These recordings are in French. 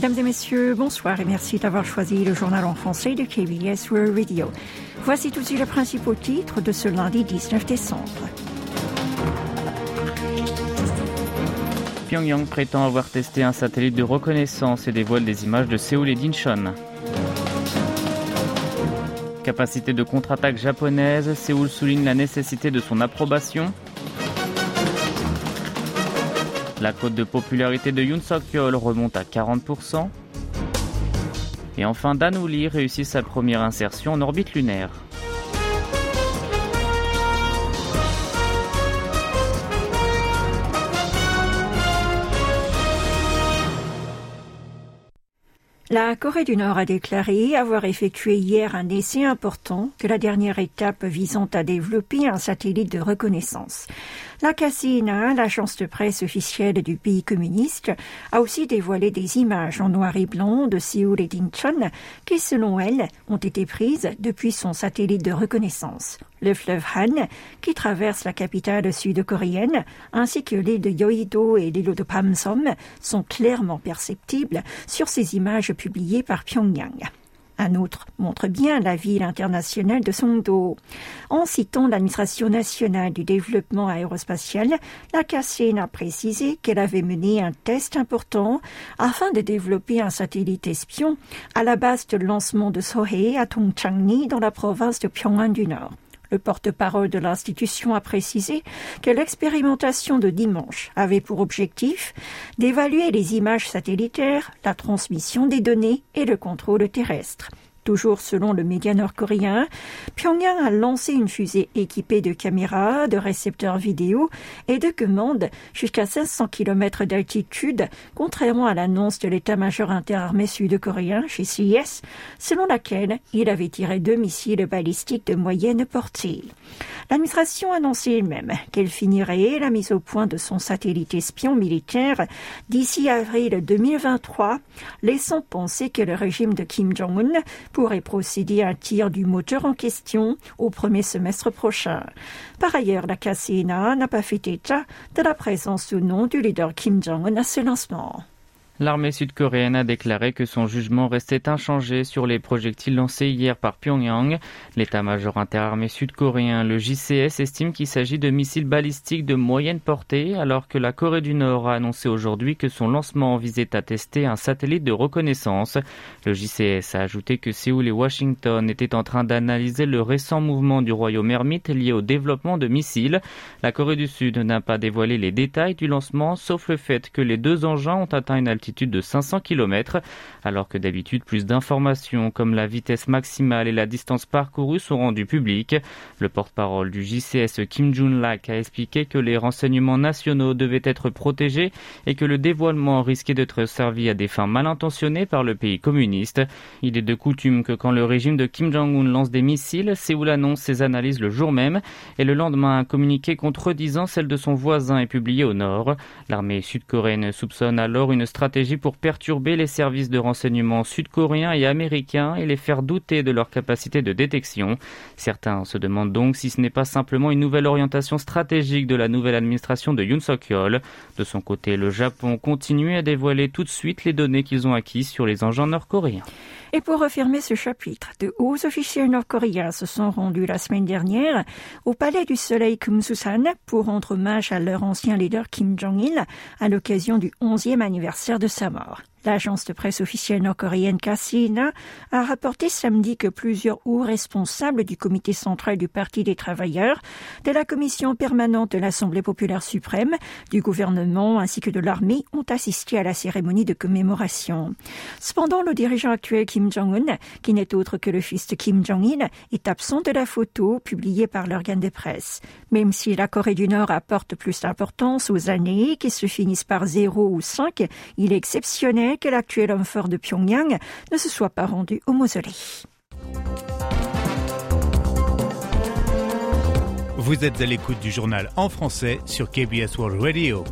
Mesdames et messieurs, bonsoir et merci d'avoir choisi le journal en français de KBS World Radio. Voici tous les principaux titres de ce lundi 19 décembre. Pyongyang prétend avoir testé un satellite de reconnaissance et dévoile des images de Séoul et d'Incheon. Capacité de contre-attaque japonaise, Séoul souligne la nécessité de son approbation. La cote de popularité de Yoon Suk-yeol remonte à 40%. Et enfin, Dan Lee réussit sa première insertion en orbite lunaire. La Corée du Nord a déclaré avoir effectué hier un essai important que la dernière étape visant à développer un satellite de reconnaissance. La KCNA, l'agence de presse officielle du pays communiste, a aussi dévoilé des images en noir et blanc de Séoul et d'Incheon qui, selon elle, ont été prises depuis son satellite de reconnaissance. Le fleuve Han, qui traverse la capitale sud-coréenne, ainsi que l'île de Yeouido et l'île de Pamsom, sont clairement perceptibles sur ces images publiées par Pyongyang. Un autre montre bien la ville internationale de Songdo. En citant l'administration nationale du développement aérospatial, la KCN a précisé qu'elle avait mené un test important afin de développer un satellite espion à la base de lancement de Sohei à Tongchangni dans la province de Pyongyang du Nord. Le porte-parole de l'institution a précisé que l'expérimentation de dimanche avait pour objectif d'évaluer les images satellitaires, la transmission des données et le contrôle terrestre. Toujours selon le média nord-coréen, Pyongyang a lancé une fusée équipée de caméras, de récepteurs vidéo et de commandes jusqu'à 500 km d'altitude, contrairement à l'annonce de l'état-major interarmé sud-coréen, CIS, selon laquelle il avait tiré deux missiles balistiques de moyenne portée. L'administration a annoncé elle-même qu'elle finirait la mise au point de son satellite espion militaire d'ici avril 2023, laissant penser que le régime de Kim Jong-un pourrait procéder à un tir du moteur en question au premier semestre prochain. Par ailleurs, la KCNA n'a pas fait état de la présence ou non du leader Kim Jong-un à ce lancement. L'armée sud-coréenne a déclaré que son jugement restait inchangé sur les projectiles lancés hier par Pyongyang. L'état-major interarmé sud-coréen, le JCS, estime qu'il s'agit de missiles balistiques de moyenne portée, alors que la Corée du Nord a annoncé aujourd'hui que son lancement visait à tester un satellite de reconnaissance. Le JCS a ajouté que Séoul et Washington étaient en train d'analyser le récent mouvement du royaume ermite lié au développement de missiles. La Corée du Sud n'a pas dévoilé les détails du lancement, sauf le fait que les deux engins ont atteint une altitude de 500 km, alors que d'habitude plus d'informations comme la vitesse maximale et la distance parcourue sont rendues publiques. Le porte-parole du JCS Kim Jun-lak a expliqué que les renseignements nationaux devaient être protégés et que le dévoilement risquait d'être servi à des fins mal intentionnées par le pays communiste. Il est de coutume que quand le régime de Kim Jong-un lance des missiles, Séoul annonce ses analyses le jour même et le lendemain un communiqué contredisant celle de son voisin est publié au nord. L'armée sud-coréenne soupçonne alors une stratégie pour perturber les services de renseignement sud-coréens et américains et les faire douter de leur capacité de détection. Certains se demandent donc si ce n'est pas simplement une nouvelle orientation stratégique de la nouvelle administration de Yoon Suk-yeol. De son côté, le Japon continue à dévoiler tout de suite les données qu'ils ont acquises sur les engins nord-coréens. Et pour refermer ce chapitre, de hauts officiels nord-coréens se sont rendus la semaine dernière au palais du soleil Kumsusan pour rendre hommage à leur ancien leader Kim Jong-il à l'occasion du 11e anniversaire de sa mort. L'agence de presse officielle nord-coréenne KCNA a rapporté samedi que plusieurs hauts responsables du comité central du Parti des travailleurs, de la commission permanente de l'Assemblée populaire suprême, du gouvernement ainsi que de l'armée ont assisté à la cérémonie de commémoration. Cependant, le dirigeant actuel Kim Jong-un, qui n'est autre que le fils de Kim Jong-il, est absent de la photo publiée par l'organe de presse. Même si la Corée du Nord apporte plus d'importance aux années qui se finissent par 0 ou 5, il est exceptionnel que l'actuel homme fort de Pyongyang ne se soit pas rendu au mausolée. Vous êtes à l'écoute du journal en français sur KBS World Radio.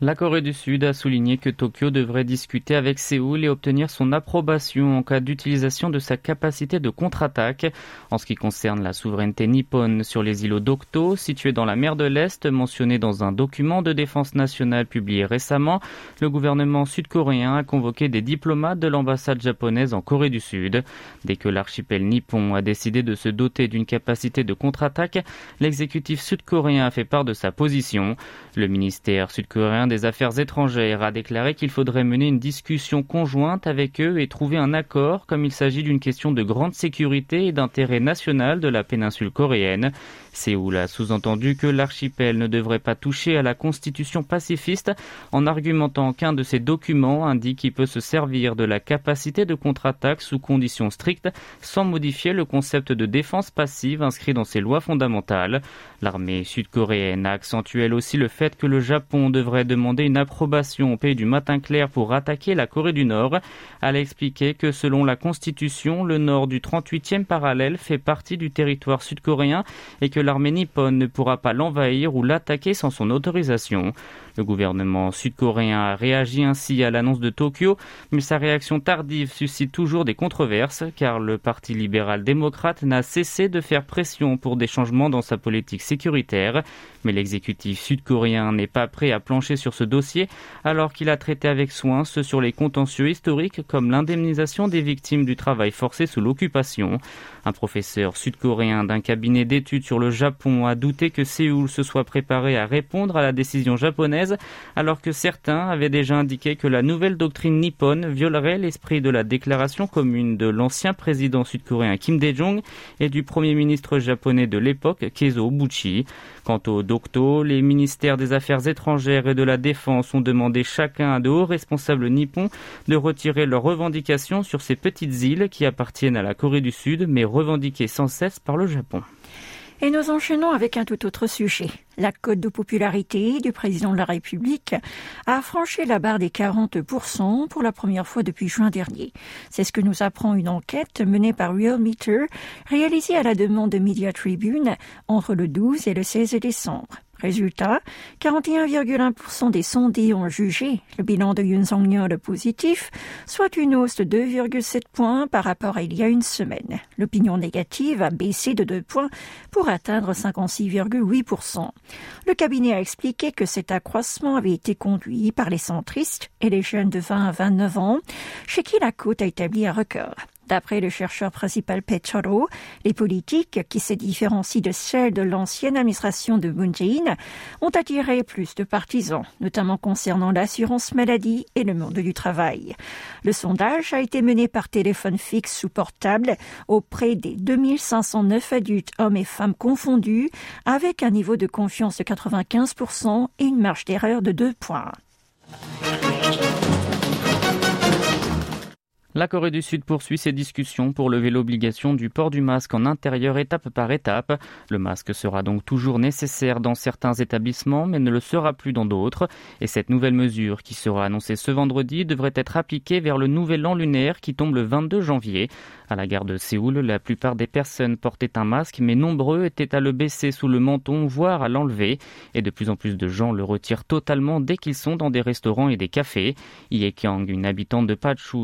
La Corée du Sud a souligné que Tokyo devrait discuter avec Séoul et obtenir son approbation en cas d'utilisation de sa capacité de contre-attaque. En ce qui concerne la souveraineté nippone sur les îlots d'Okto, situés dans la mer de l'Est, mentionné dans un document de défense nationale publié récemment, le gouvernement sud-coréen a convoqué des diplomates de l'ambassade japonaise en Corée du Sud. Dès que l'archipel nippon a décidé de se doter d'une capacité de contre-attaque, l'exécutif sud-coréen a fait part de sa position. Le ministère sud-coréen des Affaires étrangères a déclaré qu'il faudrait mener une discussion conjointe avec eux et trouver un accord comme il s'agit d'une question de grande sécurité et d'intérêt national de la péninsule coréenne. Séoul a sous-entendu que l'archipel ne devrait pas toucher à la constitution pacifiste en argumentant qu'un de ces documents indique qu'il peut se servir de la capacité de contre-attaque sous conditions strictes sans modifier le concept de défense passive inscrit dans ses lois fondamentales. L'armée sud-coréenne a accentué elle aussi le fait que le Japon devrait demander une approbation au pays du matin clair pour attaquer la Corée du Nord. Elle a expliqué que selon la constitution, le nord du 38e parallèle fait partie du territoire sud-coréen et que l'armée nippone ne pourra pas l'envahir ou l'attaquer sans son autorisation. Le gouvernement sud-coréen a réagi ainsi à l'annonce de Tokyo, mais sa réaction tardive suscite toujours des controverses car le Parti libéral-démocrate n'a cessé de faire pression pour des changements dans sa politique sécuritaire. Mais l'exécutif sud-coréen n'est pas prêt à plancher sur ce dossier alors qu'il a traité avec soin ce sur les contentieux historiques comme l'indemnisation des victimes du travail forcé sous l'occupation. Un professeur sud-coréen d'un cabinet d'études sur le Japon a douté que Séoul se soit préparé à répondre à la décision japonaise alors que certains avaient déjà indiqué que la nouvelle doctrine nippone violerait l'esprit de la déclaration commune de l'ancien président sud-coréen Kim Dae-jong et du premier ministre japonais de l'époque Keizo Obuchi. Quant au Docto, les ministères des Affaires étrangères et de la Défense ont demandé chacun à de hauts responsables nippons de retirer leurs revendications sur ces petites îles qui appartiennent à la Corée du Sud mais revendiquées sans cesse par le Japon. Et nous enchaînons avec un tout autre sujet. La cote de popularité du président de la République a franchi la barre des 40% pour la première fois depuis juin dernier. C'est ce que nous apprend une enquête menée par Real Meter, réalisée à la demande de Media Tribune entre le 12 et le 16 décembre. Résultat, 41,1% des sondés ont jugé le bilan de Yoon Song-yeol positif, soit une hausse de 2,7 points par rapport à il y a une semaine. L'opinion négative a baissé de 2 points pour atteindre 56,8%. Le cabinet a expliqué que cet accroissement avait été conduit par les centristes et les jeunes de 20 à 29 ans, chez qui la cote a établi un record. D'après le chercheur principal Petro, les politiques qui se différencient de celles de l'ancienne administration de Moon Jae-in ont attiré plus de partisans, notamment concernant l'assurance maladie et le monde du travail. Le sondage a été mené par téléphone fixe ou portable auprès des 2509 adultes, hommes et femmes confondus, avec un niveau de confiance de 95% et une marge d'erreur de 2 points. La Corée du Sud poursuit ses discussions pour lever l'obligation du port du masque en intérieur étape par étape. Le masque sera donc toujours nécessaire dans certains établissements mais ne le sera plus dans d'autres. Et cette nouvelle mesure qui sera annoncée ce vendredi devrait être appliquée vers le nouvel an lunaire qui tombe le 22 janvier. À la gare de Séoul, la plupart des personnes portaient un masque mais nombreux étaient à le baisser sous le menton voire à l'enlever. Et de plus en plus de gens le retirent totalement dès qu'ils sont dans des restaurants et des cafés. Ye une habitante de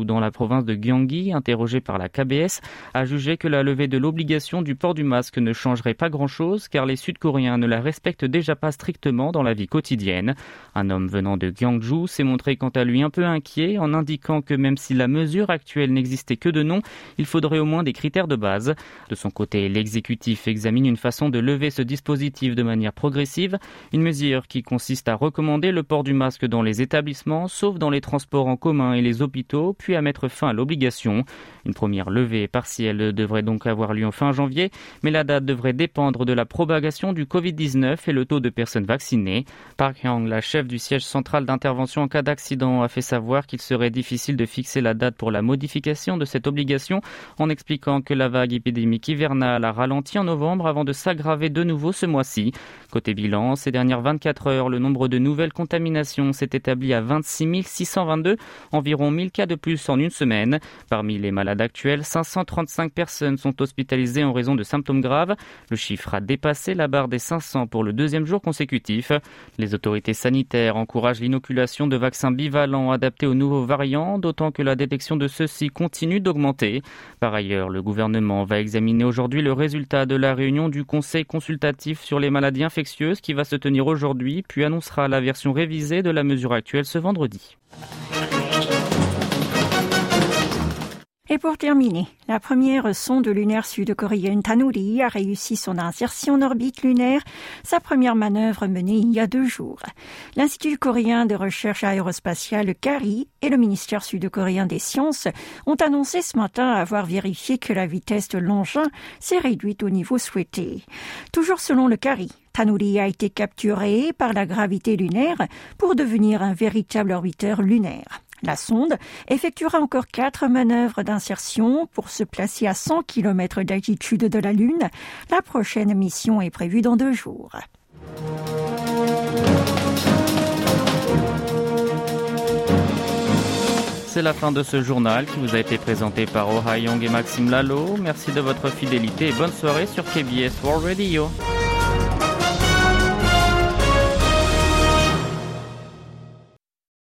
dans la province de Gyeonggi, interrogé par la KBS, a jugé que la levée de l'obligation du port du masque ne changerait pas grand-chose car les Sud-Coréens ne la respectent déjà pas strictement dans la vie quotidienne. Un homme venant de Gyeongju s'est montré quant à lui un peu inquiet en indiquant que même si la mesure actuelle n'existait que de nom, il faudrait au moins des critères de base. De son côté, l'exécutif examine une façon de lever ce dispositif de manière progressive, une mesure qui consiste à recommander le port du masque dans les établissements, sauf dans les transports en commun et les hôpitaux, puis à mettre fin à l'obligation. Une première levée partielle devrait donc avoir lieu en fin janvier, mais la date devrait dépendre de la propagation du Covid-19 et le taux de personnes vaccinées. Park Hyang, la chef du siège central d'intervention en cas d'accident, a fait savoir qu'il serait difficile de fixer la date pour la modification de cette obligation en expliquant que la vague épidémique hivernale a ralenti en novembre avant de s'aggraver de nouveau ce mois-ci. Côté bilan, ces dernières 24 heures, le nombre de nouvelles contaminations s'est établi à 26 622, environ 1000 cas de plus en une semaine Parmi les malades actuels, 535 personnes sont hospitalisées en raison de symptômes graves. Le chiffre a dépassé la barre des 500 pour le deuxième jour consécutif. Les autorités sanitaires encouragent l'inoculation de vaccins bivalents adaptés aux nouveaux variants, d'autant que la détection de ceux-ci continue d'augmenter. Par ailleurs, le gouvernement va examiner aujourd'hui le résultat de la réunion du Conseil consultatif sur les maladies infectieuses qui va se tenir aujourd'hui, puis annoncera la version révisée de la mesure actuelle ce vendredi. Et pour terminer, la première sonde lunaire sud-coréenne Tanuri a réussi son insertion en orbite lunaire, sa première manœuvre menée il y a deux jours. L'Institut coréen de recherche aérospatiale CARI et le ministère sud-coréen des sciences ont annoncé ce matin avoir vérifié que la vitesse de l'engin s'est réduite au niveau souhaité. Toujours selon le CARI, Tanuri a été capturé par la gravité lunaire pour devenir un véritable orbiteur lunaire. La sonde effectuera encore quatre manœuvres d'insertion pour se placer à 100 km d'altitude de la Lune. La prochaine mission est prévue dans deux jours. C'est la fin de ce journal qui vous a été présenté par Oh Young et Maxime Lalo. Merci de votre fidélité et bonne soirée sur KBS World Radio.